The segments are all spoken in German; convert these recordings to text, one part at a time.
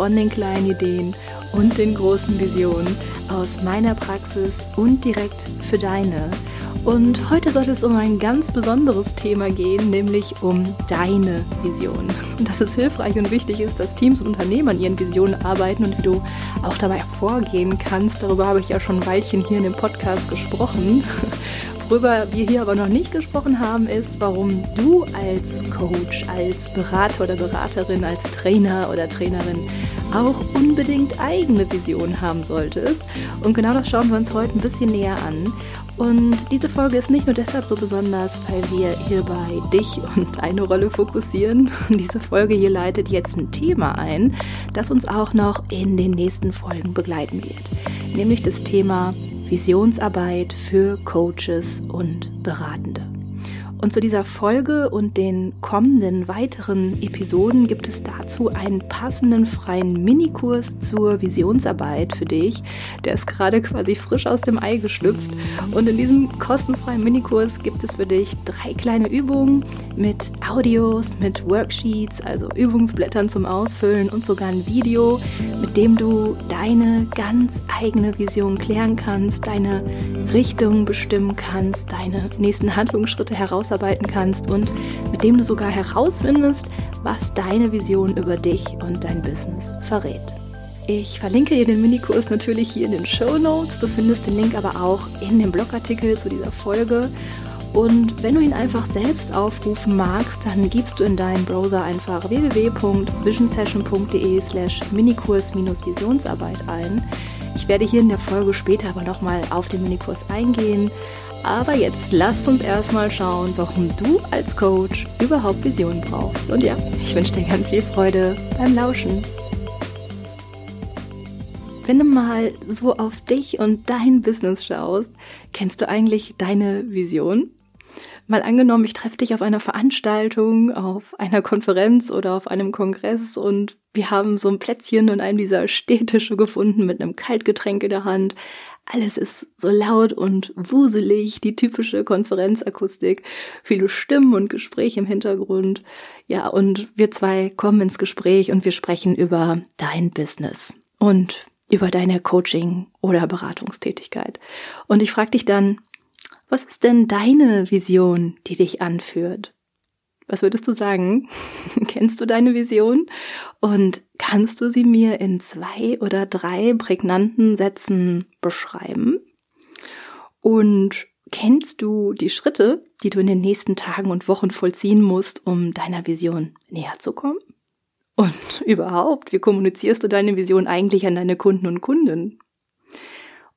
von den kleinen Ideen und den großen Visionen aus meiner Praxis und direkt für deine. Und heute soll es um ein ganz besonderes Thema gehen, nämlich um deine Vision. Dass es hilfreich und wichtig ist, dass Teams und Unternehmen an ihren Visionen arbeiten und wie du auch dabei vorgehen kannst. Darüber habe ich ja schon ein Weilchen hier in dem Podcast gesprochen. Worüber wir hier aber noch nicht gesprochen haben, ist, warum du als Coach, als Berater oder Beraterin, als Trainer oder Trainerin auch unbedingt eigene Visionen haben solltest. Und genau das schauen wir uns heute ein bisschen näher an. Und diese Folge ist nicht nur deshalb so besonders, weil wir hierbei dich und deine Rolle fokussieren. Diese Folge hier leitet jetzt ein Thema ein, das uns auch noch in den nächsten Folgen begleiten wird. Nämlich das Thema Visionsarbeit für Coaches und Beratende. Und zu dieser Folge und den kommenden weiteren Episoden gibt es dazu einen passenden freien Minikurs zur Visionsarbeit für dich. Der ist gerade quasi frisch aus dem Ei geschlüpft. Und in diesem kostenfreien Minikurs gibt es für dich drei kleine Übungen mit Audios, mit Worksheets, also Übungsblättern zum Ausfüllen und sogar ein Video, mit dem du deine ganz eigene Vision klären kannst, deine Richtung bestimmen kannst, deine nächsten Handlungsschritte heraus herausarbeiten kannst und mit dem du sogar herausfindest, was deine Vision über dich und dein Business verrät. Ich verlinke dir den Minikurs natürlich hier in den Show Notes. Du findest den Link aber auch in dem Blogartikel zu dieser Folge. Und wenn du ihn einfach selbst aufrufen magst, dann gibst du in deinen Browser einfach www.visionsession.de slash Minikurs-Visionsarbeit ein. Ich werde hier in der Folge später aber nochmal auf den Minikurs eingehen, aber jetzt lasst uns erstmal schauen, warum du als Coach überhaupt Visionen brauchst. Und ja, ich wünsche dir ganz viel Freude beim Lauschen. Wenn du mal so auf dich und dein Business schaust, kennst du eigentlich deine Vision? Mal angenommen, ich treffe dich auf einer Veranstaltung, auf einer Konferenz oder auf einem Kongress und wir haben so ein Plätzchen in einem dieser Städtische gefunden mit einem Kaltgetränk in der Hand, alles ist so laut und wuselig, die typische Konferenzakustik, viele Stimmen und Gespräche im Hintergrund. Ja, und wir zwei kommen ins Gespräch und wir sprechen über dein Business und über deine Coaching- oder Beratungstätigkeit. Und ich frage dich dann, was ist denn deine Vision, die dich anführt? Was würdest du sagen? Kennst du deine Vision? Und kannst du sie mir in zwei oder drei prägnanten Sätzen beschreiben? Und kennst du die Schritte, die du in den nächsten Tagen und Wochen vollziehen musst, um deiner Vision näher zu kommen? Und überhaupt, wie kommunizierst du deine Vision eigentlich an deine Kunden und Kunden?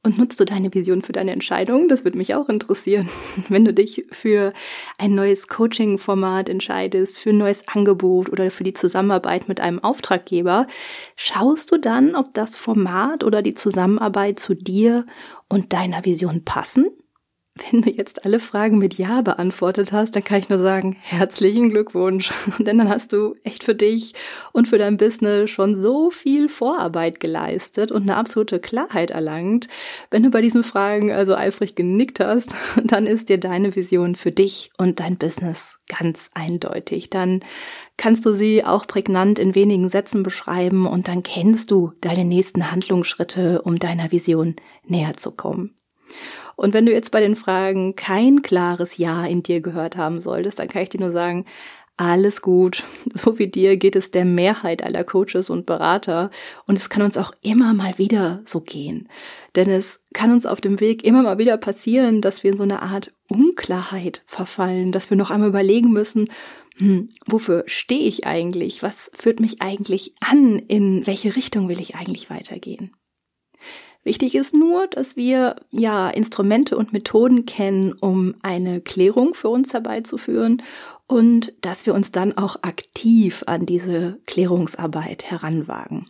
Und nutzt du deine Vision für deine Entscheidung? Das würde mich auch interessieren. Wenn du dich für ein neues Coaching-Format entscheidest, für ein neues Angebot oder für die Zusammenarbeit mit einem Auftraggeber, schaust du dann, ob das Format oder die Zusammenarbeit zu dir und deiner Vision passen? Wenn du jetzt alle Fragen mit Ja beantwortet hast, dann kann ich nur sagen, herzlichen Glückwunsch. Denn dann hast du echt für dich und für dein Business schon so viel Vorarbeit geleistet und eine absolute Klarheit erlangt. Wenn du bei diesen Fragen also eifrig genickt hast, dann ist dir deine Vision für dich und dein Business ganz eindeutig. Dann kannst du sie auch prägnant in wenigen Sätzen beschreiben und dann kennst du deine nächsten Handlungsschritte, um deiner Vision näher zu kommen. Und wenn du jetzt bei den Fragen kein klares Ja in dir gehört haben solltest, dann kann ich dir nur sagen, alles gut. So wie dir geht es der Mehrheit aller Coaches und Berater. Und es kann uns auch immer mal wieder so gehen. Denn es kann uns auf dem Weg immer mal wieder passieren, dass wir in so eine Art Unklarheit verfallen, dass wir noch einmal überlegen müssen, hm, wofür stehe ich eigentlich? Was führt mich eigentlich an? In welche Richtung will ich eigentlich weitergehen? Wichtig ist nur, dass wir ja Instrumente und Methoden kennen, um eine Klärung für uns herbeizuführen und dass wir uns dann auch aktiv an diese Klärungsarbeit heranwagen.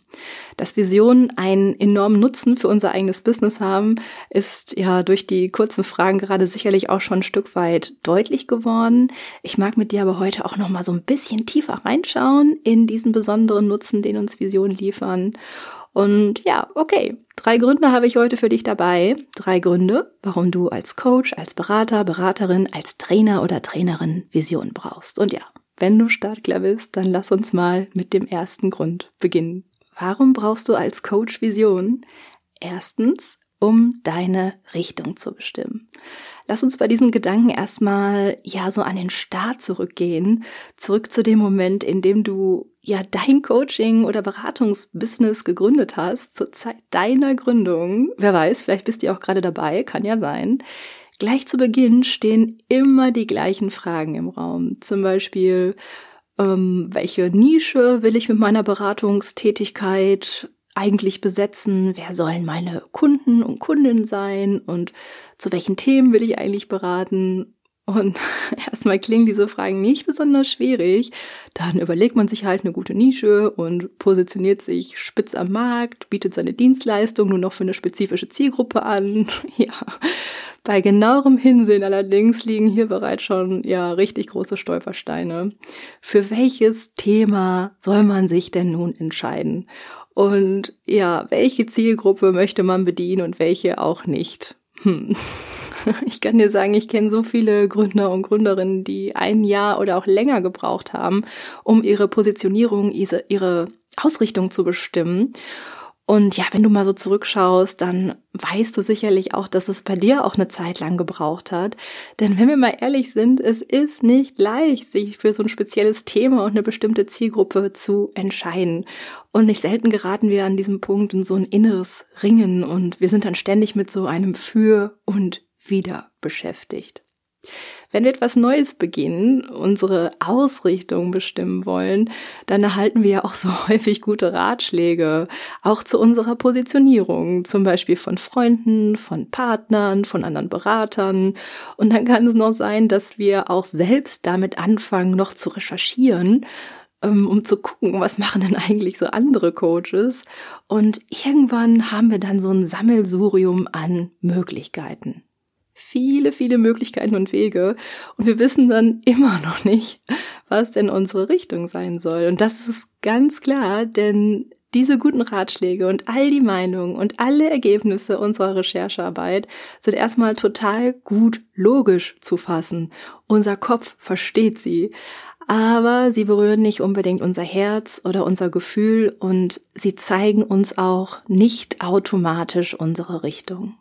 Dass Visionen einen enormen Nutzen für unser eigenes Business haben, ist ja durch die kurzen Fragen gerade sicherlich auch schon ein Stück weit deutlich geworden. Ich mag mit dir aber heute auch noch mal so ein bisschen tiefer reinschauen in diesen besonderen Nutzen, den uns Visionen liefern und ja, okay, drei Gründe habe ich heute für dich dabei. Drei Gründe, warum du als Coach, als Berater, Beraterin, als Trainer oder Trainerin Vision brauchst. Und ja, wenn du startklar bist, dann lass uns mal mit dem ersten Grund beginnen. Warum brauchst du als Coach Vision? Erstens, um deine Richtung zu bestimmen. Lass uns bei diesem Gedanken erstmal ja so an den Start zurückgehen, zurück zu dem Moment, in dem du ja dein Coaching oder Beratungsbusiness gegründet hast, zur Zeit deiner Gründung. Wer weiß, vielleicht bist du auch gerade dabei, kann ja sein. Gleich zu Beginn stehen immer die gleichen Fragen im Raum. Zum Beispiel, ähm, welche Nische will ich mit meiner Beratungstätigkeit eigentlich besetzen? Wer sollen meine Kunden und Kundinnen sein? Und zu welchen Themen will ich eigentlich beraten? Und erstmal klingen diese Fragen nicht besonders schwierig. Dann überlegt man sich halt eine gute Nische und positioniert sich spitz am Markt, bietet seine Dienstleistung nur noch für eine spezifische Zielgruppe an. Ja. Bei genauerem Hinsehen allerdings liegen hier bereits schon ja richtig große Stolpersteine. Für welches Thema soll man sich denn nun entscheiden? Und ja, welche Zielgruppe möchte man bedienen und welche auch nicht? Hm. Ich kann dir sagen, ich kenne so viele Gründer und Gründerinnen, die ein Jahr oder auch länger gebraucht haben, um ihre Positionierung, ihre Ausrichtung zu bestimmen. Und ja, wenn du mal so zurückschaust, dann weißt du sicherlich auch, dass es bei dir auch eine Zeit lang gebraucht hat. Denn wenn wir mal ehrlich sind, es ist nicht leicht, sich für so ein spezielles Thema und eine bestimmte Zielgruppe zu entscheiden. Und nicht selten geraten wir an diesem Punkt in so ein inneres Ringen und wir sind dann ständig mit so einem Für und Wider beschäftigt. Wenn wir etwas Neues beginnen, unsere Ausrichtung bestimmen wollen, dann erhalten wir ja auch so häufig gute Ratschläge, auch zu unserer Positionierung, zum Beispiel von Freunden, von Partnern, von anderen Beratern. Und dann kann es noch sein, dass wir auch selbst damit anfangen, noch zu recherchieren, ähm, um zu gucken, was machen denn eigentlich so andere Coaches. Und irgendwann haben wir dann so ein Sammelsurium an Möglichkeiten viele, viele Möglichkeiten und Wege und wir wissen dann immer noch nicht, was denn unsere Richtung sein soll. Und das ist ganz klar, denn diese guten Ratschläge und all die Meinungen und alle Ergebnisse unserer Recherchearbeit sind erstmal total gut logisch zu fassen. Unser Kopf versteht sie. Aber sie berühren nicht unbedingt unser Herz oder unser Gefühl und sie zeigen uns auch nicht automatisch unsere Richtung.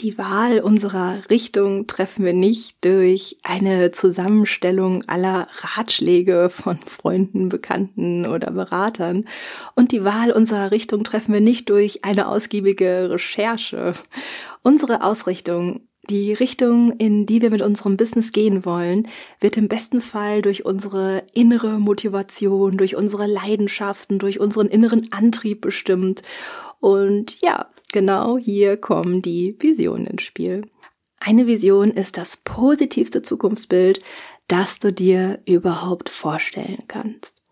Die Wahl unserer Richtung treffen wir nicht durch eine Zusammenstellung aller Ratschläge von Freunden, Bekannten oder Beratern. Und die Wahl unserer Richtung treffen wir nicht durch eine ausgiebige Recherche. Unsere Ausrichtung die Richtung, in die wir mit unserem Business gehen wollen, wird im besten Fall durch unsere innere Motivation, durch unsere Leidenschaften, durch unseren inneren Antrieb bestimmt. Und ja, Genau hier kommen die Visionen ins Spiel. Eine Vision ist das positivste Zukunftsbild, das du dir überhaupt vorstellen kannst.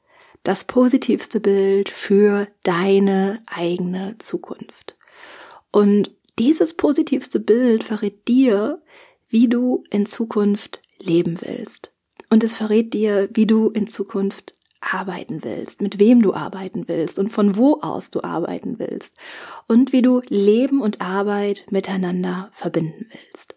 Das positivste Bild für deine eigene Zukunft. Und dieses positivste Bild verrät dir, wie du in Zukunft leben willst. Und es verrät dir, wie du in Zukunft arbeiten willst, mit wem du arbeiten willst und von wo aus du arbeiten willst und wie du Leben und Arbeit miteinander verbinden willst.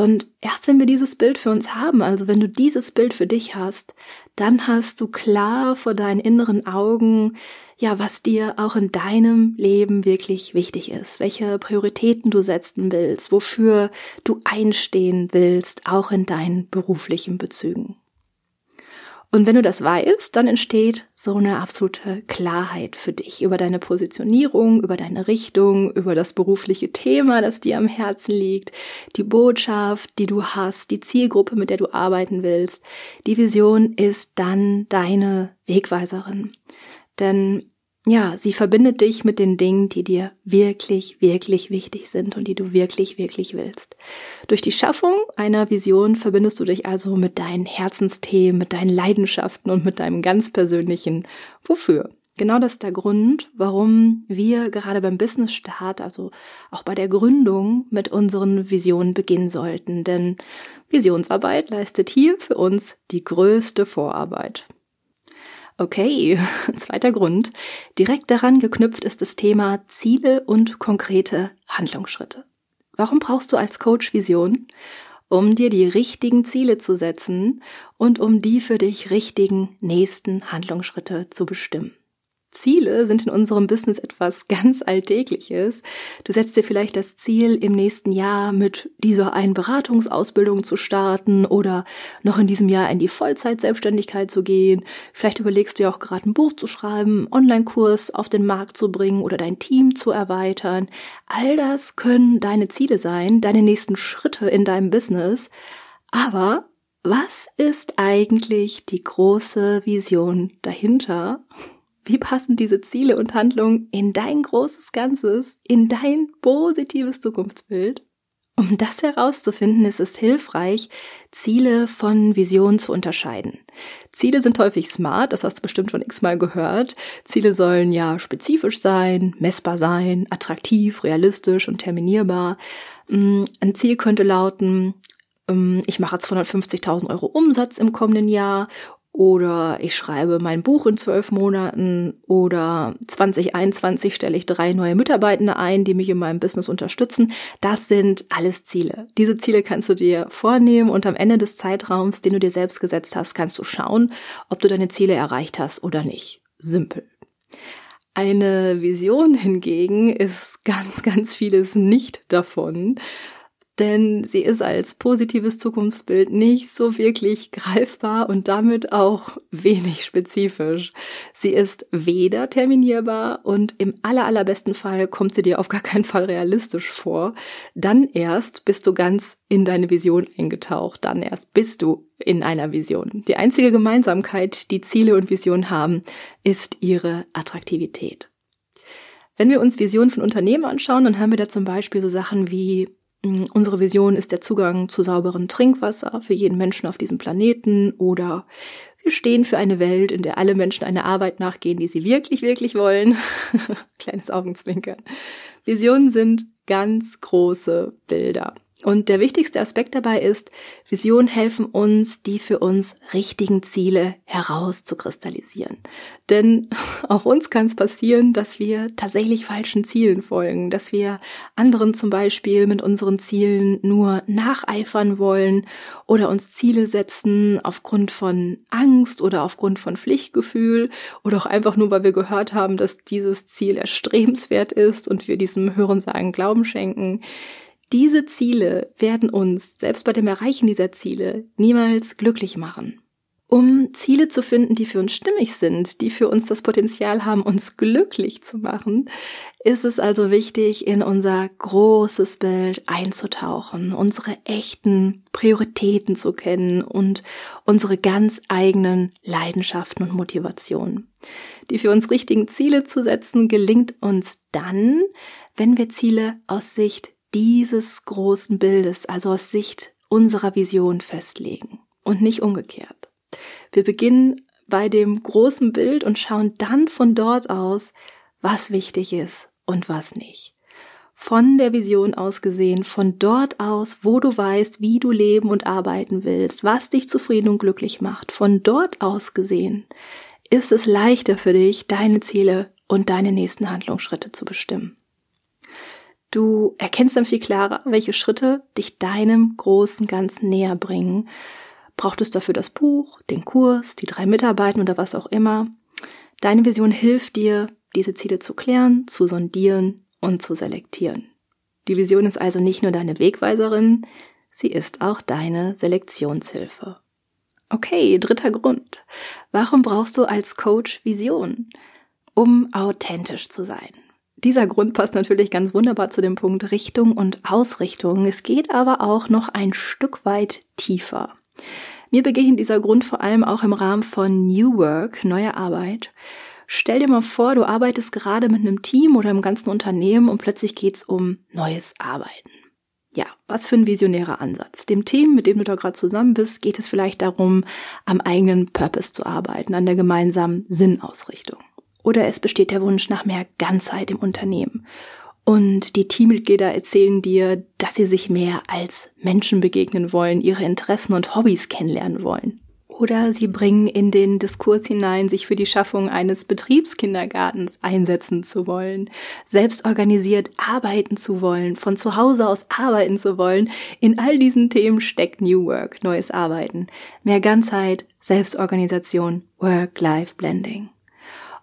Und erst wenn wir dieses Bild für uns haben, also wenn du dieses Bild für dich hast, dann hast du klar vor deinen inneren Augen, ja, was dir auch in deinem Leben wirklich wichtig ist, welche Prioritäten du setzen willst, wofür du einstehen willst, auch in deinen beruflichen Bezügen. Und wenn du das weißt, dann entsteht so eine absolute Klarheit für dich über deine Positionierung, über deine Richtung, über das berufliche Thema, das dir am Herzen liegt, die Botschaft, die du hast, die Zielgruppe, mit der du arbeiten willst. Die Vision ist dann deine Wegweiserin. Denn ja, sie verbindet dich mit den Dingen, die dir wirklich, wirklich wichtig sind und die du wirklich, wirklich willst. Durch die Schaffung einer Vision verbindest du dich also mit deinen Herzensthemen, mit deinen Leidenschaften und mit deinem ganz persönlichen Wofür. Genau das ist der Grund, warum wir gerade beim Business Start, also auch bei der Gründung mit unseren Visionen beginnen sollten. Denn Visionsarbeit leistet hier für uns die größte Vorarbeit. Okay, zweiter Grund. Direkt daran geknüpft ist das Thema Ziele und konkrete Handlungsschritte. Warum brauchst du als Coach Vision? Um dir die richtigen Ziele zu setzen und um die für dich richtigen nächsten Handlungsschritte zu bestimmen. Ziele sind in unserem Business etwas ganz Alltägliches. Du setzt dir vielleicht das Ziel, im nächsten Jahr mit dieser einen Beratungsausbildung zu starten oder noch in diesem Jahr in die Vollzeitselbstständigkeit zu gehen. Vielleicht überlegst du ja auch gerade ein Buch zu schreiben, Online-Kurs auf den Markt zu bringen oder dein Team zu erweitern. All das können deine Ziele sein, deine nächsten Schritte in deinem Business. Aber was ist eigentlich die große Vision dahinter? Wie passen diese Ziele und Handlungen in dein großes Ganzes, in dein positives Zukunftsbild? Um das herauszufinden, ist es hilfreich, Ziele von Visionen zu unterscheiden. Ziele sind häufig smart, das hast du bestimmt schon x-mal gehört. Ziele sollen ja spezifisch sein, messbar sein, attraktiv, realistisch und terminierbar. Mm, ein Ziel könnte lauten, ähm, ich mache 250.000 Euro Umsatz im kommenden Jahr oder ich schreibe mein Buch in zwölf Monaten oder 2021 stelle ich drei neue Mitarbeitende ein, die mich in meinem Business unterstützen. Das sind alles Ziele. Diese Ziele kannst du dir vornehmen und am Ende des Zeitraums, den du dir selbst gesetzt hast, kannst du schauen, ob du deine Ziele erreicht hast oder nicht. Simpel. Eine Vision hingegen ist ganz, ganz vieles nicht davon denn sie ist als positives Zukunftsbild nicht so wirklich greifbar und damit auch wenig spezifisch. Sie ist weder terminierbar und im aller, allerbesten Fall kommt sie dir auf gar keinen Fall realistisch vor. Dann erst bist du ganz in deine Vision eingetaucht. Dann erst bist du in einer Vision. Die einzige Gemeinsamkeit, die Ziele und Visionen haben, ist ihre Attraktivität. Wenn wir uns Visionen von Unternehmen anschauen, dann haben wir da zum Beispiel so Sachen wie unsere Vision ist der Zugang zu sauberem Trinkwasser für jeden Menschen auf diesem Planeten oder wir stehen für eine Welt, in der alle Menschen einer Arbeit nachgehen, die sie wirklich, wirklich wollen. Kleines Augenzwinkern. Visionen sind ganz große Bilder. Und der wichtigste Aspekt dabei ist, Visionen helfen uns, die für uns richtigen Ziele herauszukristallisieren. Denn auch uns kann es passieren, dass wir tatsächlich falschen Zielen folgen, dass wir anderen zum Beispiel mit unseren Zielen nur nacheifern wollen oder uns Ziele setzen aufgrund von Angst oder aufgrund von Pflichtgefühl oder auch einfach nur, weil wir gehört haben, dass dieses Ziel erstrebenswert ist und wir diesem Hörensagen Glauben schenken. Diese Ziele werden uns, selbst bei dem Erreichen dieser Ziele, niemals glücklich machen. Um Ziele zu finden, die für uns stimmig sind, die für uns das Potenzial haben, uns glücklich zu machen, ist es also wichtig, in unser großes Bild einzutauchen, unsere echten Prioritäten zu kennen und unsere ganz eigenen Leidenschaften und Motivationen. Die für uns richtigen Ziele zu setzen, gelingt uns dann, wenn wir Ziele aus Sicht dieses großen Bildes, also aus Sicht unserer Vision festlegen und nicht umgekehrt. Wir beginnen bei dem großen Bild und schauen dann von dort aus, was wichtig ist und was nicht. Von der Vision aus gesehen, von dort aus, wo du weißt, wie du leben und arbeiten willst, was dich zufrieden und glücklich macht, von dort aus gesehen, ist es leichter für dich, deine Ziele und deine nächsten Handlungsschritte zu bestimmen. Du erkennst dann viel klarer, welche Schritte dich deinem großen Ganzen näher bringen. Braucht es dafür das Buch, den Kurs, die drei Mitarbeiter oder was auch immer? Deine Vision hilft dir, diese Ziele zu klären, zu sondieren und zu selektieren. Die Vision ist also nicht nur deine Wegweiserin, sie ist auch deine Selektionshilfe. Okay, dritter Grund. Warum brauchst du als Coach Vision? Um authentisch zu sein. Dieser Grund passt natürlich ganz wunderbar zu dem Punkt Richtung und Ausrichtung. Es geht aber auch noch ein Stück weit tiefer. Mir begegnet dieser Grund vor allem auch im Rahmen von New Work, neuer Arbeit. Stell dir mal vor, du arbeitest gerade mit einem Team oder im ganzen Unternehmen und plötzlich geht's um neues Arbeiten. Ja, was für ein visionärer Ansatz. Dem Team, mit dem du da gerade zusammen bist, geht es vielleicht darum, am eigenen Purpose zu arbeiten, an der gemeinsamen Sinnausrichtung. Oder es besteht der Wunsch nach mehr Ganzheit im Unternehmen. Und die Teammitglieder erzählen dir, dass sie sich mehr als Menschen begegnen wollen, ihre Interessen und Hobbys kennenlernen wollen. Oder sie bringen in den Diskurs hinein, sich für die Schaffung eines Betriebskindergartens einsetzen zu wollen, selbst organisiert arbeiten zu wollen, von zu Hause aus arbeiten zu wollen. In all diesen Themen steckt New Work, neues Arbeiten, mehr Ganzheit, Selbstorganisation, Work-Life-Blending.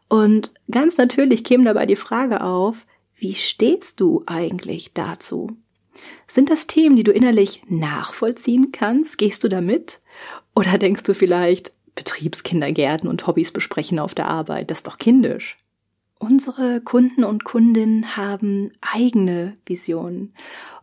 Und ganz natürlich käme dabei die Frage auf, wie stehst du eigentlich dazu? Sind das Themen, die du innerlich nachvollziehen kannst? Gehst du damit? Oder denkst du vielleicht, Betriebskindergärten und Hobbys besprechen auf der Arbeit, das ist doch kindisch? Unsere Kunden und Kundinnen haben eigene Visionen.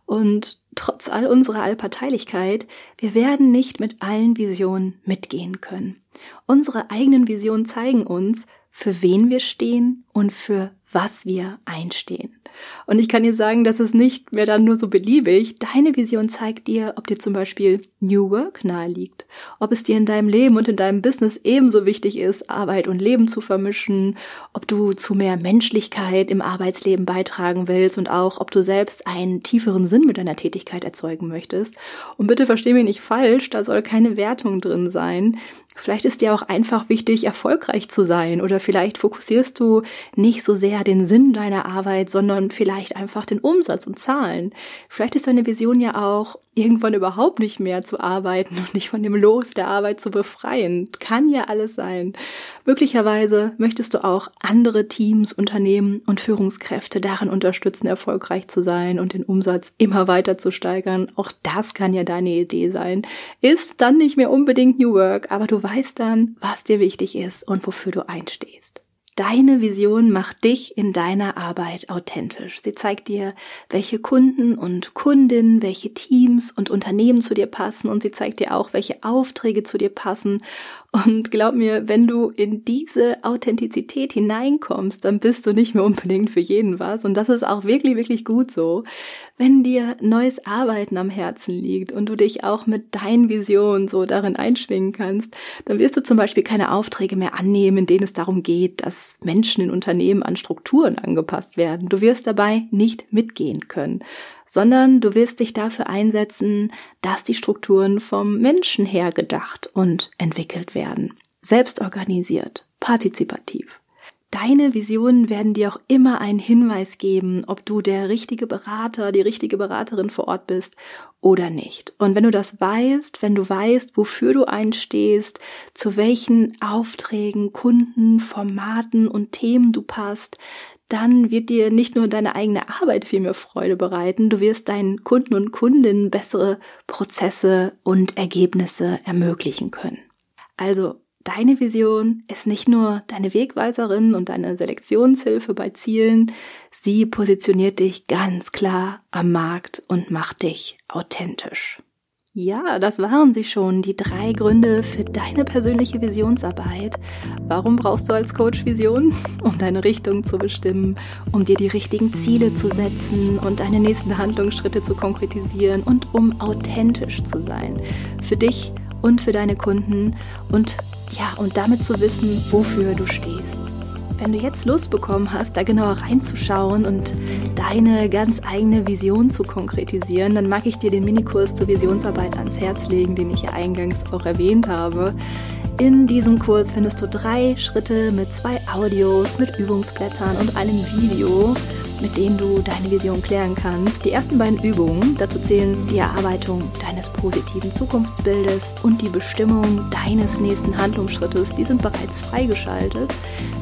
Und trotz all unserer Allparteilichkeit, wir werden nicht mit allen Visionen mitgehen können. Unsere eigenen Visionen zeigen uns, für wen wir stehen und für was wir einstehen. Und ich kann dir sagen, das ist nicht mehr dann nur so beliebig. Deine Vision zeigt dir, ob dir zum Beispiel New Work nahe liegt, ob es dir in deinem Leben und in deinem Business ebenso wichtig ist, Arbeit und Leben zu vermischen, ob du zu mehr Menschlichkeit im Arbeitsleben beitragen willst und auch, ob du selbst einen tieferen Sinn mit deiner Tätigkeit erzeugen möchtest. Und bitte versteh mich nicht falsch, da soll keine Wertung drin sein. Vielleicht ist dir auch einfach wichtig, erfolgreich zu sein oder vielleicht fokussierst du nicht so sehr den Sinn deiner Arbeit, sondern vielleicht einfach den Umsatz und Zahlen. Vielleicht ist deine Vision ja auch, irgendwann überhaupt nicht mehr zu arbeiten und dich von dem Los der Arbeit zu befreien. Kann ja alles sein. Möglicherweise möchtest du auch andere Teams, Unternehmen und Führungskräfte darin unterstützen, erfolgreich zu sein und den Umsatz immer weiter zu steigern. Auch das kann ja deine Idee sein. Ist dann nicht mehr unbedingt New Work, aber du weißt dann, was dir wichtig ist und wofür du einstehst. Deine Vision macht dich in deiner Arbeit authentisch. Sie zeigt dir, welche Kunden und Kundinnen, welche Teams und Unternehmen zu dir passen und sie zeigt dir auch, welche Aufträge zu dir passen und glaub mir, wenn du in diese Authentizität hineinkommst, dann bist du nicht mehr unbedingt für jeden was. Und das ist auch wirklich, wirklich gut so. Wenn dir neues Arbeiten am Herzen liegt und du dich auch mit deinen Visionen so darin einschwingen kannst, dann wirst du zum Beispiel keine Aufträge mehr annehmen, in denen es darum geht, dass Menschen in Unternehmen an Strukturen angepasst werden. Du wirst dabei nicht mitgehen können sondern du wirst dich dafür einsetzen, dass die Strukturen vom Menschen her gedacht und entwickelt werden. Selbstorganisiert, partizipativ. Deine Visionen werden dir auch immer einen Hinweis geben, ob du der richtige Berater, die richtige Beraterin vor Ort bist oder nicht. Und wenn du das weißt, wenn du weißt, wofür du einstehst, zu welchen Aufträgen, Kunden, Formaten und Themen du passt, dann wird dir nicht nur deine eigene Arbeit viel mehr Freude bereiten, du wirst deinen Kunden und Kundinnen bessere Prozesse und Ergebnisse ermöglichen können. Also deine Vision ist nicht nur deine Wegweiserin und deine Selektionshilfe bei Zielen, sie positioniert dich ganz klar am Markt und macht dich authentisch. Ja, das waren sie schon, die drei Gründe für deine persönliche Visionsarbeit. Warum brauchst du als Coach Vision? Um deine Richtung zu bestimmen, um dir die richtigen Ziele zu setzen und deine nächsten Handlungsschritte zu konkretisieren und um authentisch zu sein. Für dich und für deine Kunden und ja, und damit zu wissen, wofür du stehst. Wenn du jetzt Lust bekommen hast, da genauer reinzuschauen und deine ganz eigene Vision zu konkretisieren, dann mag ich dir den Minikurs zur Visionsarbeit ans Herz legen, den ich ja eingangs auch erwähnt habe. In diesem Kurs findest du drei Schritte mit zwei Audios, mit Übungsblättern und einem Video, mit denen du deine Vision klären kannst. Die ersten beiden Übungen, dazu zählen die Erarbeitung deines positiven Zukunftsbildes und die Bestimmung deines nächsten Handlungsschrittes, die sind bereits freigeschaltet.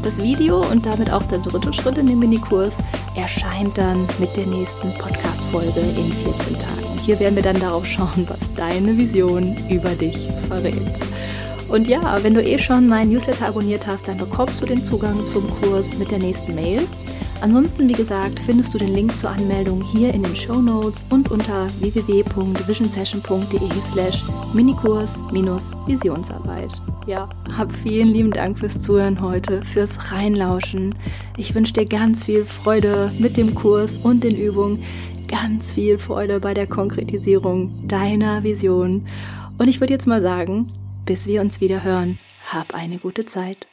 Das Video und damit auch der dritte Schritt in dem Minikurs erscheint dann mit der nächsten Podcast-Folge in 14 Tagen. Hier werden wir dann darauf schauen, was deine Vision über dich verrät. Und ja, wenn du eh schon meinen Newsletter abonniert hast, dann bekommst du den Zugang zum Kurs mit der nächsten Mail. Ansonsten, wie gesagt, findest du den Link zur Anmeldung hier in den Show Notes und unter www.visionsession.de slash Minikurs-Visionsarbeit. Ja, hab vielen lieben Dank fürs Zuhören heute, fürs Reinlauschen. Ich wünsche dir ganz viel Freude mit dem Kurs und den Übungen, ganz viel Freude bei der Konkretisierung deiner Vision. Und ich würde jetzt mal sagen, bis wir uns wieder hören, hab eine gute Zeit.